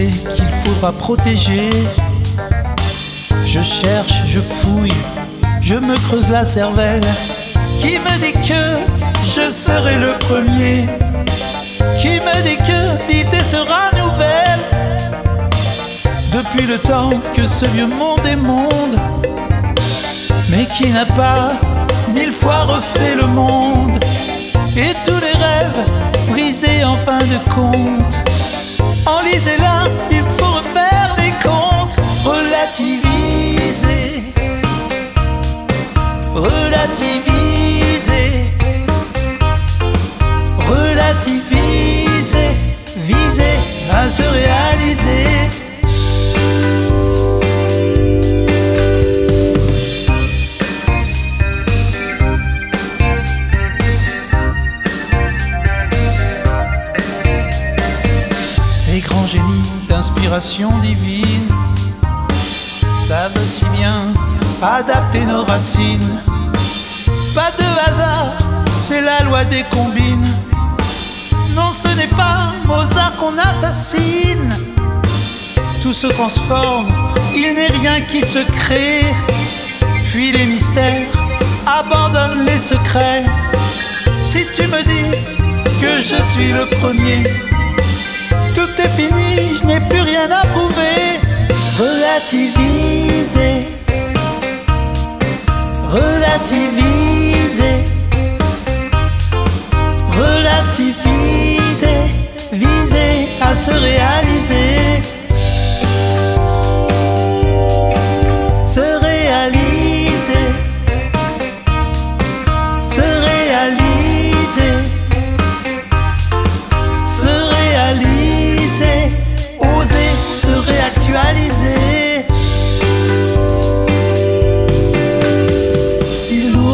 qu'il faudra protéger. Je cherche, je fouille, je me creuse la cervelle. Qui me dit que je serai le premier? Qui me dit que l'idée sera nouvelle? Depuis le temps que ce vieux monde est monde, mais qui n'a pas mille fois refait le monde? Et tous les rêves brisés en fin de compte. Relativiser, relativiser, viser à se réaliser. Ces grands génies d'inspiration divine savent si bien adapter nos racines. Pas de hasard, c'est la loi des combines. Non, ce n'est pas Mozart qu'on assassine. Tout se transforme, il n'est rien qui se crée. Fuis les mystères, abandonne les secrets. Si tu me dis que je suis le premier, tout est fini, je n'ai plus rien à prouver. Relativiser, relativiser, relativiser, viser à se réaliser.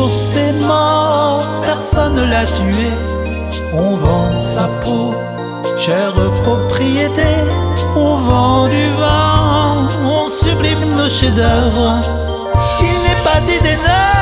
Si l'ours est mort, personne ne l'a tué. On vend sa peau, chère propriété. On vend du vin, on sublime nos chefs-d'œuvre. Il n'est pas d'idée neuve,